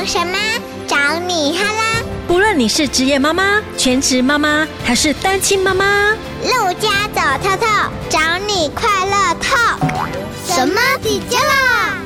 用什么找你哈啦？不论你是职业妈妈、全职妈妈还是单亲妈妈，陆家走透透，找你快乐透。什么底加啦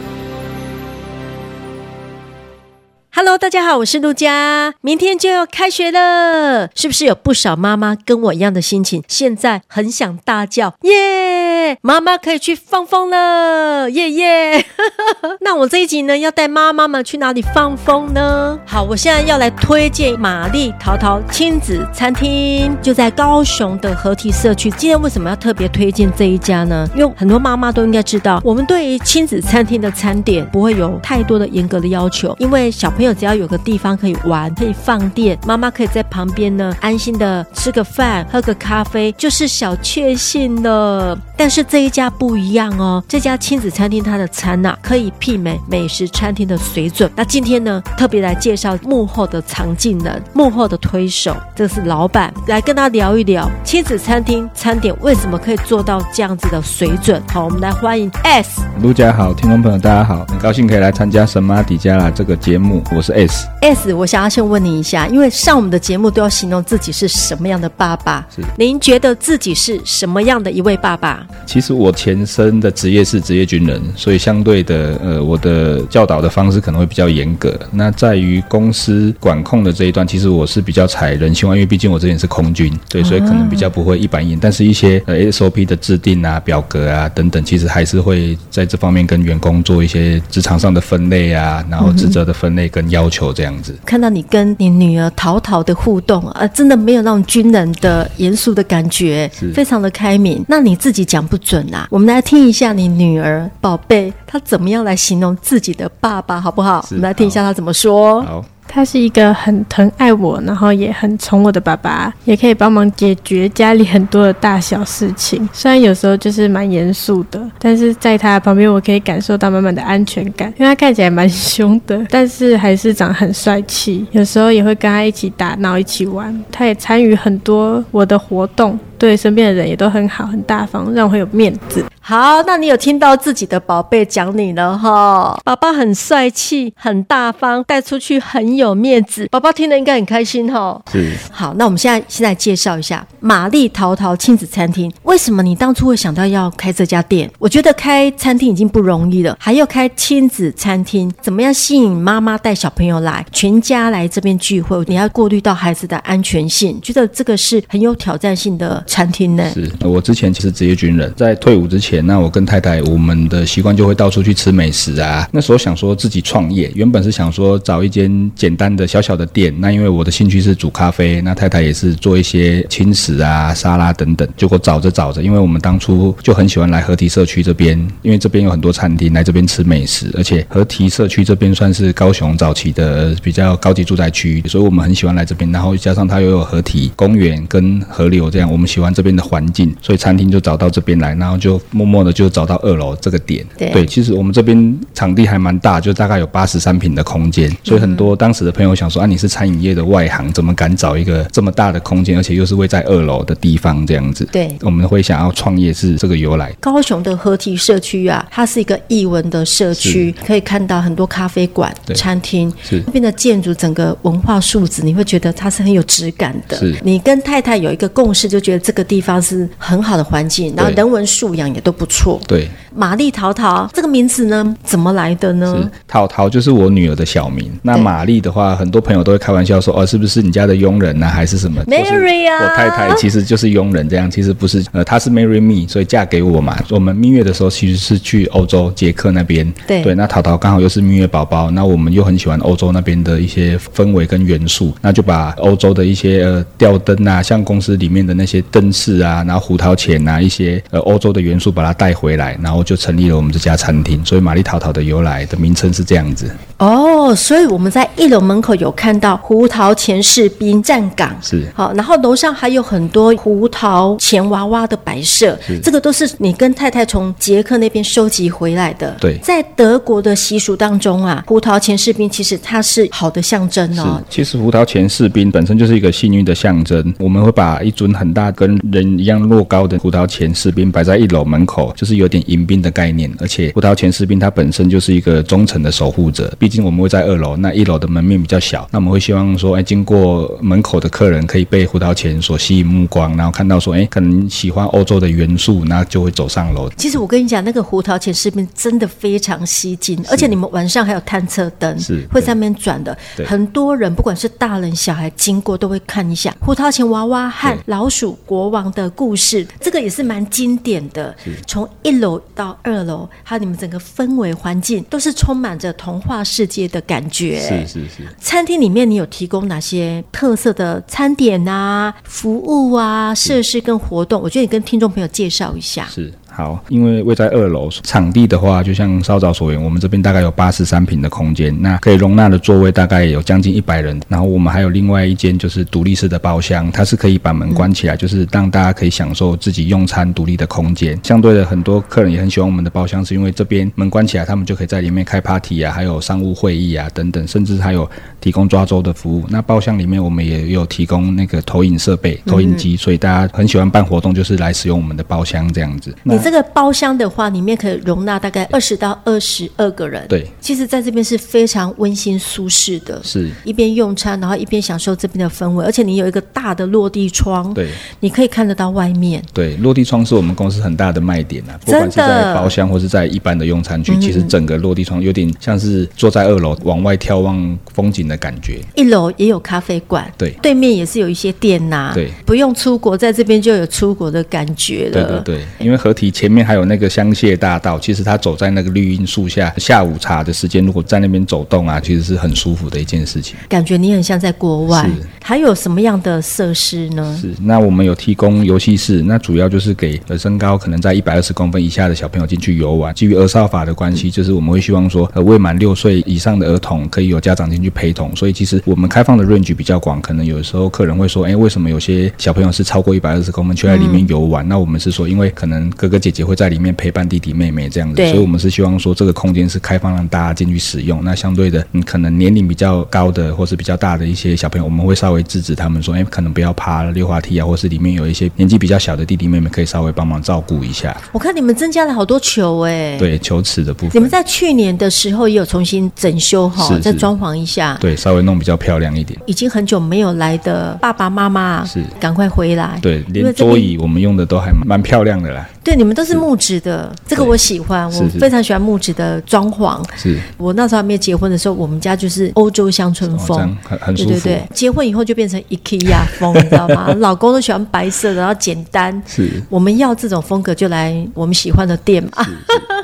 ！Hello，大家好，我是陆佳。明天就要开学了，是不是有不少妈妈跟我一样的心情？现在很想大叫耶！妈妈可以去放风了，耶耶！那我这一集呢，要带妈妈们去哪里放风呢？好，我现在要来推荐玛丽桃桃亲子餐厅，就在高雄的合体社区。今天为什么要特别推荐这一家呢？因为很多妈妈都应该知道，我们对于亲子餐厅的餐点不会有太多的严格的要求，因为小朋友只要有个地方可以玩，可以放电，妈妈可以在旁边呢安心的吃个饭，喝个咖啡，就是小确幸了。但是这一家不一样哦，这家亲子餐厅它的餐呐、啊、可以媲美美食餐厅的水准。那今天呢，特别来介绍幕后的藏镜人，幕后的推手，这是老板，来跟他聊一聊亲子餐厅餐点为什么可以做到这样子的水准。好，我们来欢迎 S。陆家好，听众朋友大家好，很高兴可以来参加神马底加拉这个节目，我是 S。S，我想要先问你一下，因为上我们的节目都要形容自己是什么样的爸爸，是您觉得自己是什么样的一位爸爸？其实我前身的职业是职业军人，所以相对的，呃，我的教导的方式可能会比较严格。那在于公司管控的这一段，其实我是比较采人性化，因为毕竟我之前是空军，对，所以可能比较不会一板一眼。但是一些呃 SOP 的制定啊、表格啊等等，其实还是会在这方面跟员工做一些职场上的分类啊，然后职责的分类跟要求这样子。看到你跟你女儿淘淘的互动啊，真的没有那种军人的严肃的感觉，非常的开明。那你自己讲不准啊，我们来听一下你女儿宝贝她怎么样来形容自己的爸爸，好不好？我们来听一下她怎么说。好。他是一个很疼爱我，然后也很宠我的爸爸，也可以帮忙解决家里很多的大小事情。虽然有时候就是蛮严肃的，但是在他旁边，我可以感受到满满的安全感。因为他看起来蛮凶的，但是还是长很帅气。有时候也会跟他一起打闹，一起玩。他也参与很多我的活动，对身边的人也都很好，很大方，让我很有面子。好，那你有听到自己的宝贝讲你了哈？宝宝很帅气，很大方，带出去很有面子，宝宝听了应该很开心哈。是。好，那我们现在现在介绍一下玛丽淘淘亲子餐厅。为什么你当初会想到要开这家店？我觉得开餐厅已经不容易了，还要开亲子餐厅，怎么样吸引妈妈带小朋友来，全家来这边聚会？你要过滤到孩子的安全性，觉得这个是很有挑战性的餐厅呢。是我之前其实职业军人，在退伍之前。那我跟太太，我们的习惯就会到处去吃美食啊。那时候想说自己创业，原本是想说找一间简单的小小的店。那因为我的兴趣是煮咖啡，那太太也是做一些轻食啊、沙拉等等。结果找着找着，因为我们当初就很喜欢来河堤社区这边，因为这边有很多餐厅，来这边吃美食，而且河堤社区这边算是高雄早期的比较高级住宅区，所以我们很喜欢来这边。然后加上它又有河堤公园跟河流这样，我们喜欢这边的环境，所以餐厅就找到这边来，然后就默默的就找到二楼这个点，对，对，其实我们这边场地还蛮大，就大概有八十三平的空间，所以很多当时的朋友想说啊，你是餐饮业的外行，怎么敢找一个这么大的空间，而且又是位在二楼的地方这样子？对，我们会想要创业是这个由来。高雄的合体社区啊，它是一个艺文的社区，可以看到很多咖啡馆、餐厅，是。那边的建筑，整个文化素质，你会觉得它是很有质感的。是。你跟太太有一个共识，就觉得这个地方是很好的环境，然后人文素养也都不错。对，玛丽淘淘这个名字呢，怎么来的呢？是桃桃就是我女儿的小名。那玛丽的话，很多朋友都会开玩笑说，哦，是不是你家的佣人呢、啊，还是什么？Mary 啊，我太太其实就是佣人，这样其实不是，呃，她是 marry me，所以嫁给我嘛。我们蜜月的时候其实是去欧洲捷克那边，对对。那淘淘刚好又是蜜月宝宝，那我们又很喜欢欧洲那边的一些氛围跟元素，那就把欧洲的一些呃吊灯啊，像公司里面的那些灯饰啊，然后胡桃钳啊，一些呃欧洲的元素把它带回来，然后就成立了我们这家餐厅。所以玛丽桃桃的由来的名称是这样子。哦，所以我们在一楼门口有看到胡桃钳士兵站岗，是。好，然后楼上还有很多胡桃钳娃娃的摆设，这个都是你跟太太从捷克那边收集回来的。对，在德国的习俗当中啊，胡桃钳士兵其实它是好的象征哦。其实胡桃钳士兵本身就是一个幸运的象征，我们会把一尊很大跟人一样落高的胡桃钳士兵摆在一楼门口，就是有点迎宾的概念，而且胡桃钳士兵它本身就是一个忠诚的守护者，毕竟我们会在二楼，那一楼的门面比较小，那我们会希望说，哎，经过门口的客人可以被胡桃钳所吸引目光，然后看到说，哎，可能喜欢欧洲的元素，那就会走上楼。其实我跟你讲，那个胡桃钳饰品真的非常吸睛，而且你们晚上还有探测灯，是会在那边转的。很多人不管是大人小孩经过都会看一下胡桃钳娃娃和老鼠国王的故事，这个也是蛮经典的。从一楼到二楼，还有你们整个氛围环境都是充满着童话世界的感觉。是是是。餐厅里面你有提供哪些特色的餐点啊、服务啊、设施跟活动？我觉得你跟听众朋友介绍一下。是。好，因为位在二楼，场地的话，就像稍早所言，我们这边大概有八十三平的空间，那可以容纳的座位大概有将近一百人。然后我们还有另外一间就是独立式的包厢，它是可以把门关起来，嗯、就是让大家可以享受自己用餐独立的空间。相对的，很多客人也很喜欢我们的包厢，是因为这边门关起来，他们就可以在里面开 party 啊，还有商务会议啊等等，甚至还有提供抓周的服务。那包厢里面我们也有提供那个投影设备、投影机，所以大家很喜欢办活动，就是来使用我们的包厢这样子。这个包厢的话，里面可以容纳大概二十到二十二个人。对，其实在这边是非常温馨舒适的，是一边用餐，然后一边享受这边的氛围。而且你有一个大的落地窗，对，你可以看得到外面。对，落地窗是我们公司很大的卖点啊，不管是在包厢或是在一般的用餐区，嗯、其实整个落地窗有点像是坐在二楼往外眺望风景的感觉。一楼也有咖啡馆，对，对面也是有一些店呐、啊，对，不用出国，在这边就有出国的感觉了。对对对，因为合体前面还。有那个香榭大道，其实他走在那个绿荫树下，下午茶的时间，如果在那边走动啊，其实是很舒服的一件事情。感觉你很像在国外。是。还有什么样的设施呢？是。那我们有提供游戏室，那主要就是给呃身高可能在一百二十公分以下的小朋友进去游玩。基于儿少法的关系，就是我们会希望说，呃，未满六岁以上的儿童可以有家长进去陪同。所以其实我们开放的 range 比较广，可能有时候客人会说，哎，为什么有些小朋友是超过一百二十公分却在里面游玩？嗯。那我们是说，因为可能哥哥姐姐会在里面陪伴弟弟妹妹这样子，所以我们是希望说这个空间是开放让大家进去使用。那相对的，你可能年龄比较高的或是比较大的一些小朋友，我们会稍微制止他们说，哎，可能不要爬溜滑梯啊，或是里面有一些年纪比较小的弟弟妹妹，可以稍微帮忙照顾一下。我看你们增加了好多球哎，对，球池的部分。你们在去年的时候也有重新整修好，再装潢一下，对，稍微弄比较漂亮一点。已经很久没有来的爸爸妈妈是赶快回来，对，连桌椅我们用的都还蛮漂亮的啦。对，你们都是木质的，这个我喜欢，我非常喜欢木质的装潢。是我那时候还没结婚的时候，我们家就是欧洲乡村风，很很。对对对，结婚以后就变成 IKEA 风，你知道吗？老公都喜欢白色的，然后简单。是，我们要这种风格就来我们喜欢的店嘛。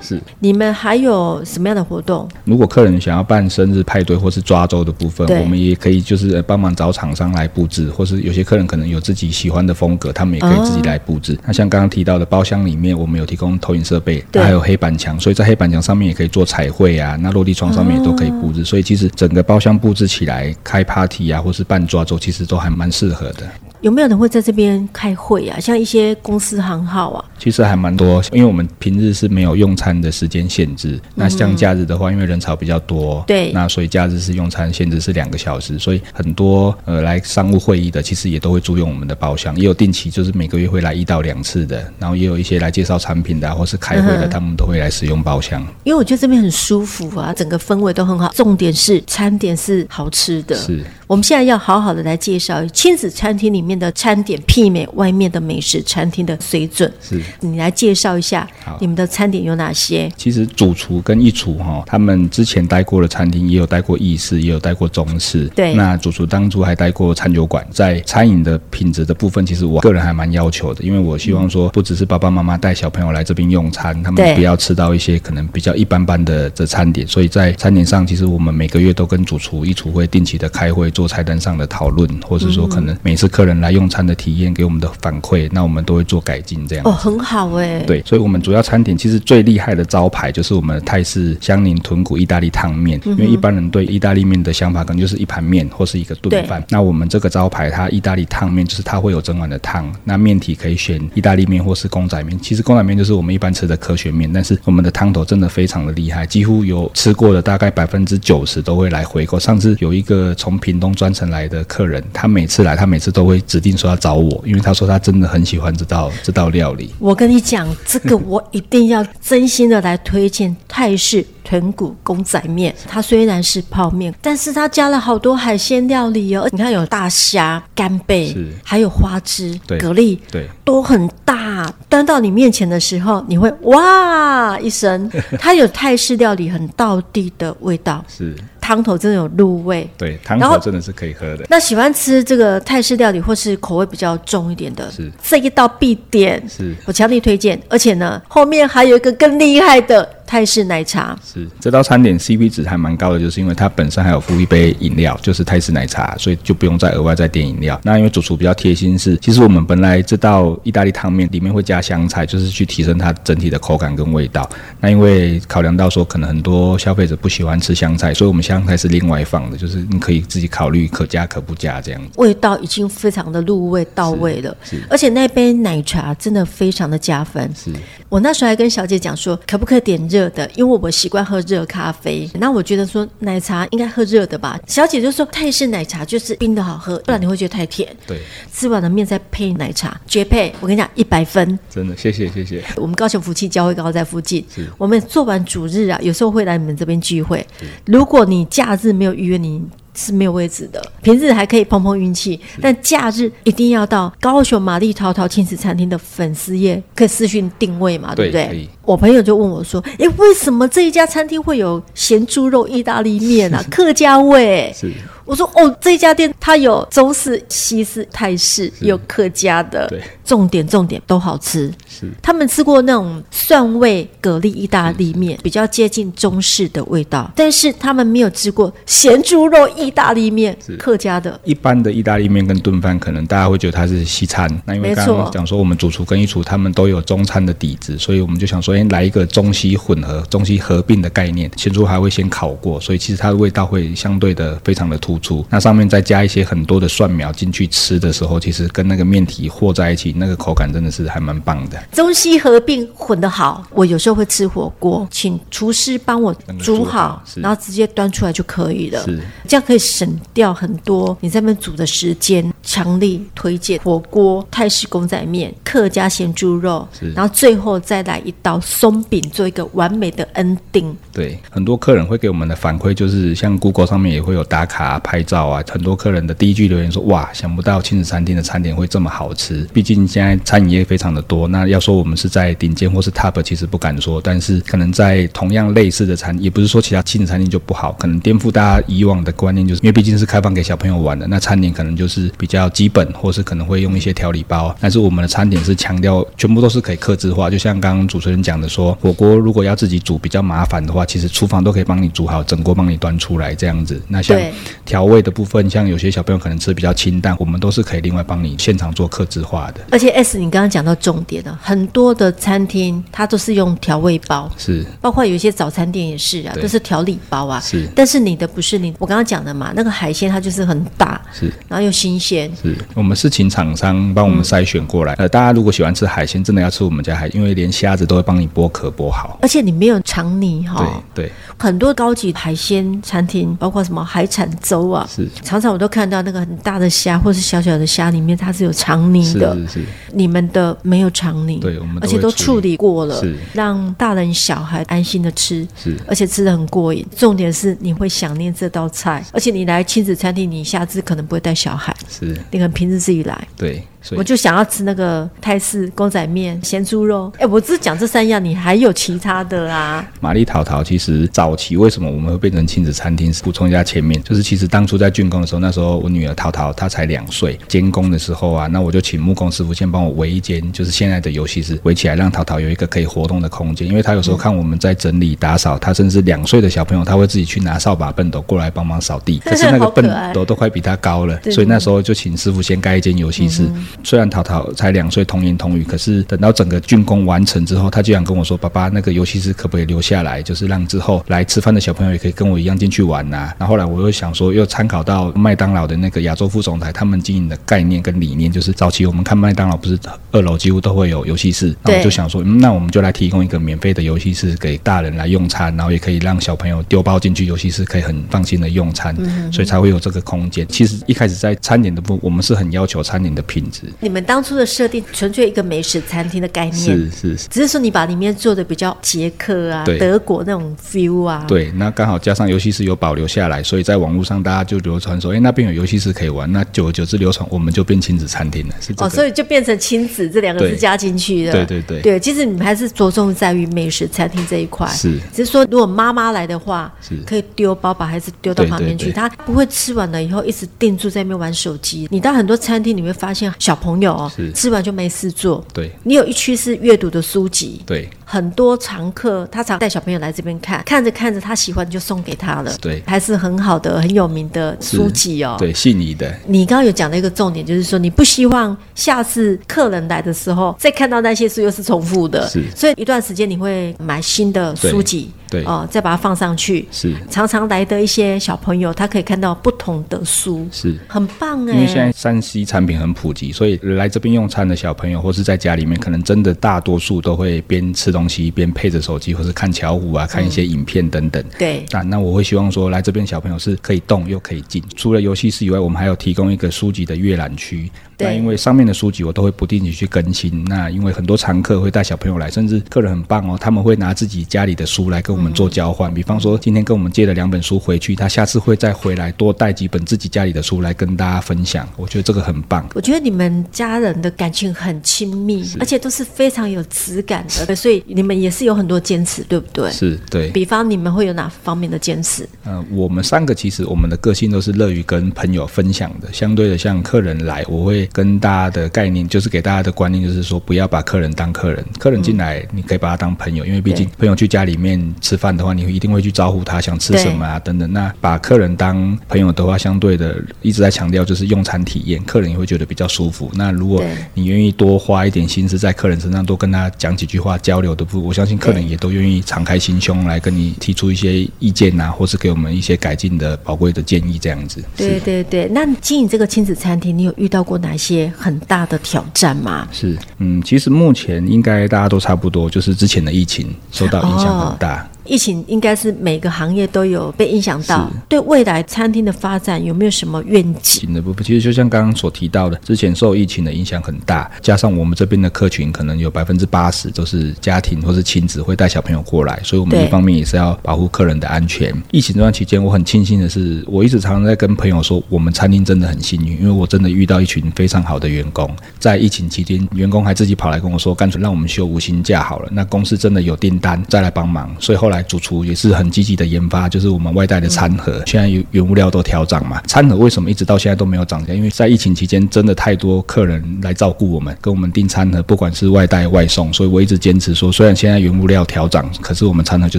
是，你们还有什么样的活动？如果客人想要办生日派对或是抓周的部分，我们也可以就是帮忙找厂商来布置，或是有些客人可能有自己喜欢的风格，他们也可以自己来布置。那像刚刚提到的包厢。里面我们有提供投影设备，还有黑板墙，所以在黑板墙上面也可以做彩绘啊。那落地窗上面也都可以布置，所以其实整个包厢布置起来，开 party 啊，或是办抓周，其实都还蛮适合的。有没有人会在这边开会啊？像一些公司行号啊，其实还蛮多，因为我们平日是没有用餐的时间限制。那像假日的话，因为人潮比较多，对，那所以假日是用餐限制是两个小时，所以很多呃来商务会议的，其实也都会租用我们的包厢，也有定期就是每个月会来一到两次的，然后也有一些来介绍产品的，或是开会的，他们都会来使用包厢。因为我觉得这边很舒服啊，整个氛围都很好，重点是餐点是好吃的。是，我们现在要好好的来介绍亲子餐厅里面的餐点媲美外面的美食餐厅的水准。是，你来介绍一下你们的餐点有哪些？其实主厨跟一厨哈，他们之前待过的餐厅也有待过意式，也有待过中式。对，那主厨当初还待过餐酒馆，在餐饮的品质的部分，其实我个人还蛮要求的，因为我希望说，不只是爸爸妈妈带小朋友来这边用餐，他们不要吃到一些可能比较一般般的这餐点。所以在餐点上，其实我们每个月都跟主厨、一厨会定期的开会，做菜单上的讨论，或者说可能每次客人来用餐。的体验给我们的反馈，那我们都会做改进，这样哦，很好哎。对，所以，我们主要餐点其实最厉害的招牌就是我们的泰式香柠豚骨意大利烫面。嗯、因为一般人对意大利面的想法可能就是一盘面或是一个炖饭。那我们这个招牌，它意大利烫面就是它会有整碗的汤，那面体可以选意大利面或是公仔面。其实公仔面就是我们一般吃的科学面，但是我们的汤头真的非常的厉害，几乎有吃过的大概百分之九十都会来回购。上次有一个从屏东专程来的客人，他每次来，他每次都会指定说要找我，因为他说他真的很喜欢这道这道料理。我跟你讲，这个我一定要真心的来推荐泰式豚骨公仔面。它虽然是泡面，但是它加了好多海鲜料理哦。你看有大虾、干贝，是还有花枝、蛤蜊，对，都很大。端到你面前的时候，你会哇一声，它有泰式料理很道地的味道。是。汤头真的有入味，对，汤头真的是可以喝的。那喜欢吃这个泰式料理或是口味比较重一点的，是这一道必点，是我强力推荐。而且呢，后面还有一个更厉害的。泰式奶茶是这道餐点 CP 值还蛮高的，就是因为它本身还有附一杯饮料，就是泰式奶茶，所以就不用再额外再点饮料。那因为主厨比较贴心是，其实我们本来这道意大利汤面里面会加香菜，就是去提升它整体的口感跟味道。那因为考量到说可能很多消费者不喜欢吃香菜，所以我们香菜是另外放的，就是你可以自己考虑可加可不加这样子。味道已经非常的入味到位了，是，而且那杯奶茶真的非常的加分。是我那时候还跟小姐讲说，可不可以点热的，因为我习惯喝热咖啡，那我觉得说奶茶应该喝热的吧。小姐就说泰式奶茶就是冰的好喝，不然你会觉得太甜。对，吃完了面再配奶茶，绝配。我跟你讲，一百分。真的，谢谢谢谢。我们高雄福气教会高在附近，是我们做完主日啊，有时候会来你们这边聚会。如果你假日没有预约你。是没有位置的，平日还可以碰碰运气，但假日一定要到高雄玛丽桃桃亲子餐厅的粉丝页，可以私讯定位嘛，对，对不对？我朋友就问我说：“诶，为什么这一家餐厅会有咸猪肉意大利面啊？客家味？”是。我说哦，这家店它有中式、西式、泰式，有客家的。对，重点重点都好吃。是，他们吃过那种蒜味蛤蜊意大利面，比较接近中式的味道，但是他们没有吃过咸猪肉意大利面，是客家的。一般的意大利面跟炖饭，可能大家会觉得它是西餐。那因为刚刚讲说，我们主厨跟一厨他们都有中餐的底子，所以我们就想说，哎，来一个中西混合、中西合并的概念。咸猪还会先烤过，所以其实它的味道会相对的非常的突。那上面再加一些很多的蒜苗进去吃的时候，其实跟那个面体和在一起，那个口感真的是还蛮棒的。中西合并混得好，我有时候会吃火锅，请厨师帮我煮好，然后直接端出来就可以了。是，这样可以省掉很多你在那边煮的时间。强力推荐火锅、泰式公仔面、客家咸猪肉，然后最后再来一道松饼，做一个完美的 ending。对，很多客人会给我们的反馈就是，像 Google 上面也会有打卡拍照啊。很多客人的第一句留言说：“哇，想不到亲子餐厅的餐点会这么好吃。”毕竟现在餐饮业非常的多，那要说我们是在顶尖或是 top，其实不敢说。但是可能在同样类似的餐，也不是说其他亲子餐厅就不好，可能颠覆大家以往的观念，就是因为毕竟是开放给小朋友玩的，那餐点可能就是比较。基本，或是可能会用一些调理包，但是我们的餐点是强调全部都是可以客制化。就像刚刚主持人讲的说，火锅如果要自己煮比较麻烦的话，其实厨房都可以帮你煮好，整锅帮你端出来这样子。那像调味的部分，像有些小朋友可能吃比较清淡，我们都是可以另外帮你现场做客制化的。而且 S，你刚刚讲到重点了，很多的餐厅它都是用调味包，是包括有一些早餐店也是啊，都是调理包啊。是，但是你的不是你，我刚刚讲的嘛，那个海鲜它就是很大，是，然后又新鲜。是我们是请厂商帮我们筛选过来。呃，大家如果喜欢吃海鲜，真的要吃我们家海，因为连虾子都会帮你剥壳剥好，而且你没有肠泥哈。对对，很多高级海鲜餐厅，包括什么海产粥啊，是常常我都看到那个很大的虾或是小小的虾里面它是有肠泥的，是是是。你们的没有肠泥，对，我们而且都处理过了，让大人小孩安心的吃，是而且吃的很过瘾。重点是你会想念这道菜，而且你来亲子餐厅，你下次可能不会带小孩，是。你可能平时自己来，对。我就想要吃那个泰式公仔面、咸猪肉。哎，我只讲这三样，你还有其他的啊？玛丽桃桃其实早期为什么我们会变成亲子餐厅？补充一下前面，就是其实当初在竣工的时候，那时候我女儿桃桃她才两岁，监工的时候啊，那我就请木工师傅先帮我围一间，就是现在的游戏室围起来，让桃桃有一个可以活动的空间。因为她有时候看我们在整理打扫，她甚至两岁的小朋友，她会自己去拿扫把、笨斗过来帮忙扫地，可是那个 笨斗都快比她高了，所以那时候就请师傅先盖一间游戏室。虽然淘淘才两岁，童言童语，可是等到整个竣工完成之后，他居然跟我说：“爸爸，那个游戏室可不可以留下来？就是让之后来吃饭的小朋友也可以跟我一样进去玩呐、啊。”然后后来我又想说，又参考到麦当劳的那个亚洲副总裁他们经营的概念跟理念，就是早期我们看麦当劳不是二楼几乎都会有游戏室，然后我就想说，嗯，那我们就来提供一个免费的游戏室给大人来用餐，然后也可以让小朋友丢包进去游戏室，可以很放心的用餐，嗯、所以才会有这个空间。其实一开始在餐点的部分，我们是很要求餐点的品质。你们当初的设定纯粹一个美食餐厅的概念，是是是，只是说你把里面做的比较捷克啊、德国那种 feel 啊，对，那刚好加上游戏室有保留下来，所以在网络上大家就流传说，哎，那边有游戏室可以玩。那久而久之流传，我们就变亲子餐厅了，是这个、哦，所以就变成亲子这两个字加进去的。对对。对对，其实你们还是着重在于美食餐厅这一块，是，只是说如果妈妈来的话，是。可以丢包把孩子丢到旁边去，他不会吃完了以后一直定住在那边玩手机。你到很多餐厅你会发现小朋友哦，吃完就没事做。对，你有一区是阅读的书籍。对。很多常客，他常带小朋友来这边看，看着看着他喜欢就送给他了。对，还是很好的、很有名的书籍哦。对，信宜的。你刚刚有讲到一个重点，就是说你不希望下次客人来的时候再看到那些书又是重复的。是。所以一段时间你会买新的书籍。对。哦、呃，再把它放上去。是。常常来的一些小朋友，他可以看到不同的书。是。很棒哎。因为现在山西产品很普及，所以来这边用餐的小朋友，或是在家里面，可能真的大多数都会边吃东西一边配着。手机或是看巧虎啊，看一些影片等等。嗯、对，那那我会希望说，来这边小朋友是可以动又可以静。除了游戏室以外，我们还有提供一个书籍的阅览区。那因为上面的书籍我都会不定期去更新。那因为很多常客会带小朋友来，甚至客人很棒哦，他们会拿自己家里的书来跟我们做交换。嗯、比方说，今天跟我们借了两本书回去，他下次会再回来多带几本自己家里的书来跟大家分享。我觉得这个很棒。我觉得你们家人的感情很亲密，而且都是非常有质感的，所以你们也是有很。多坚持对不对？是对。比方你们会有哪方面的坚持？嗯、呃，我们三个其实我们的个性都是乐于跟朋友分享的。相对的，像客人来，我会跟大家的概念，就是给大家的观念，就是说不要把客人当客人。客人进来，你可以把他当朋友，嗯、因为毕竟朋友去家里面吃饭的话，你会一定会去招呼他，想吃什么啊等等。那把客人当朋友的话，相对的一直在强调就是用餐体验，客人也会觉得比较舒服。那如果你愿意多花一点心思在客人身上，多跟他讲几句话交流的不，我相信客人。也都愿意敞开心胸来跟你提出一些意见啊，或是给我们一些改进的宝贵的建议，这样子。对对对，那经营这个亲子餐厅，你有遇到过哪些很大的挑战吗？是，嗯，其实目前应该大家都差不多，就是之前的疫情受到影响很大。哦疫情应该是每个行业都有被影响到，对未来餐厅的发展有没有什么愿景？的部分其实就像刚刚所提到的，之前受疫情的影响很大，加上我们这边的客群可能有百分之八十都是家庭或是亲子会带小朋友过来，所以我们一方面也是要保护客人的安全。疫情这段期间，我很庆幸的是，我一直常常在跟朋友说，我们餐厅真的很幸运，因为我真的遇到一群非常好的员工。在疫情期间，员工还自己跑来跟我说，干脆让我们休无薪假好了。那公司真的有订单再来帮忙，所以后来。主厨也是很积极的研发，就是我们外带的餐盒，嗯、现在原原物料都调涨嘛。餐盒为什么一直到现在都没有涨价？因为在疫情期间，真的太多客人来照顾我们，跟我们订餐盒，不管是外带外送，所以我一直坚持说，虽然现在原物料调涨，可是我们餐盒就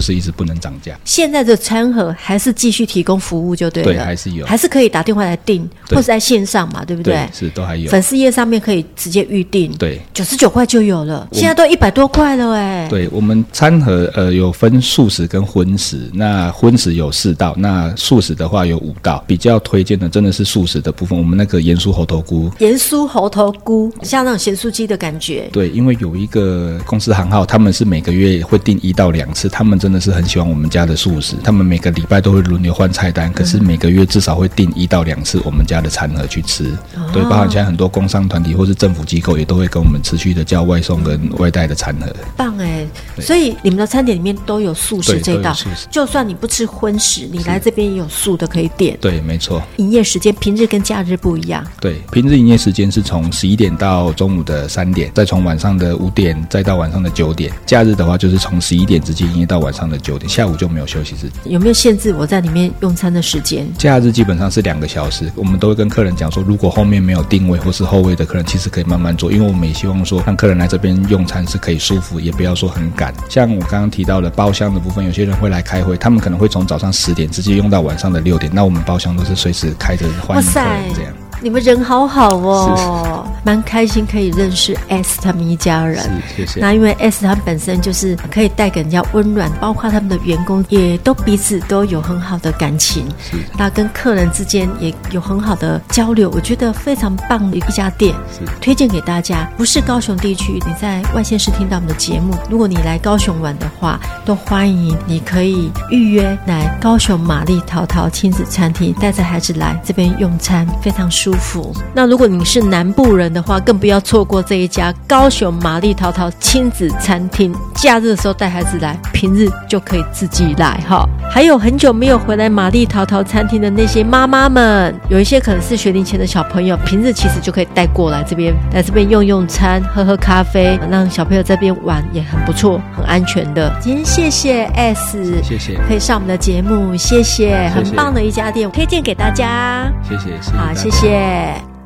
是一直不能涨价。现在的餐盒还是继续提供服务就对了，对，还是有，还是可以打电话来订，或者在线上嘛，对不对？对，是都还有。粉丝页上面可以直接预定，对，九十九块就有了，现在都一百多块了哎。对，我们餐盒呃有分素食跟荤食。那荤食有四道，那素食的话有五道。比较推荐的真的是素食的部分。我们那个盐酥猴头菇，盐酥猴头菇像那种咸酥鸡的感觉。对，因为有一个公司行号，他们是每个月会订一到两次，他们真的是很喜欢我们家的素食。他们每个礼拜都会轮流换菜单，可是每个月至少会订一到两次我们家的餐盒去吃。哦、对，包含现在很多工商团体或是政府机构也都会跟我们持续的叫外送跟外带的餐盒。棒哎！所以你们的餐点里面都有素食这道。就算你不吃荤食，你来这边也有素的可以点。对，没错。营业时间平日跟假日不一样。对，平日营业时间是从十一点到中午的三点，再从晚上的五点再到晚上的九点。假日的话就是从十一点直接营业到晚上的九点，下午就没有休息时间。有没有限制我在里面用餐的时间？假日基本上是两个小时，我们都会跟客人讲说，如果后面没有定位或是后位的客人，其实可以慢慢做，因为我们也希望说让客人来这边用餐是可以舒服，也不要说很赶。像我刚刚提到的包厢的部分，有些人会来开会。他们可能会从早上十点直接用到晚上的六点，那我们包厢都是随时开着欢迎客人这样。你们人好好哦，蛮开心可以认识 S 他们一家人。谢谢。那因为 S 他们本身就是可以带给人家温暖，包括他们的员工也都彼此都有很好的感情。那跟客人之间也有很好的交流，我觉得非常棒的一家店。推荐给大家。不是高雄地区，你在外县市听到我们的节目，如果你来高雄玩的话，都欢迎你可以预约来高雄玛丽桃桃亲子餐厅，带着孩子来这边用餐，非常舒服。那如果你是南部人的话，更不要错过这一家高雄玛丽淘淘亲子餐厅。假日的时候带孩子来，平日就可以自己来哈。还有很久没有回来玛丽淘淘餐厅的那些妈妈们，有一些可能是学龄前的小朋友，平日其实就可以带过来这边，来这边用用餐，喝喝咖啡，让小朋友在这边玩也很不错，很安全的。今天谢谢 S，谢谢，可以上我们的节目，谢谢，很棒的一家店，推荐给大家。谢谢，谢谢，好，谢谢。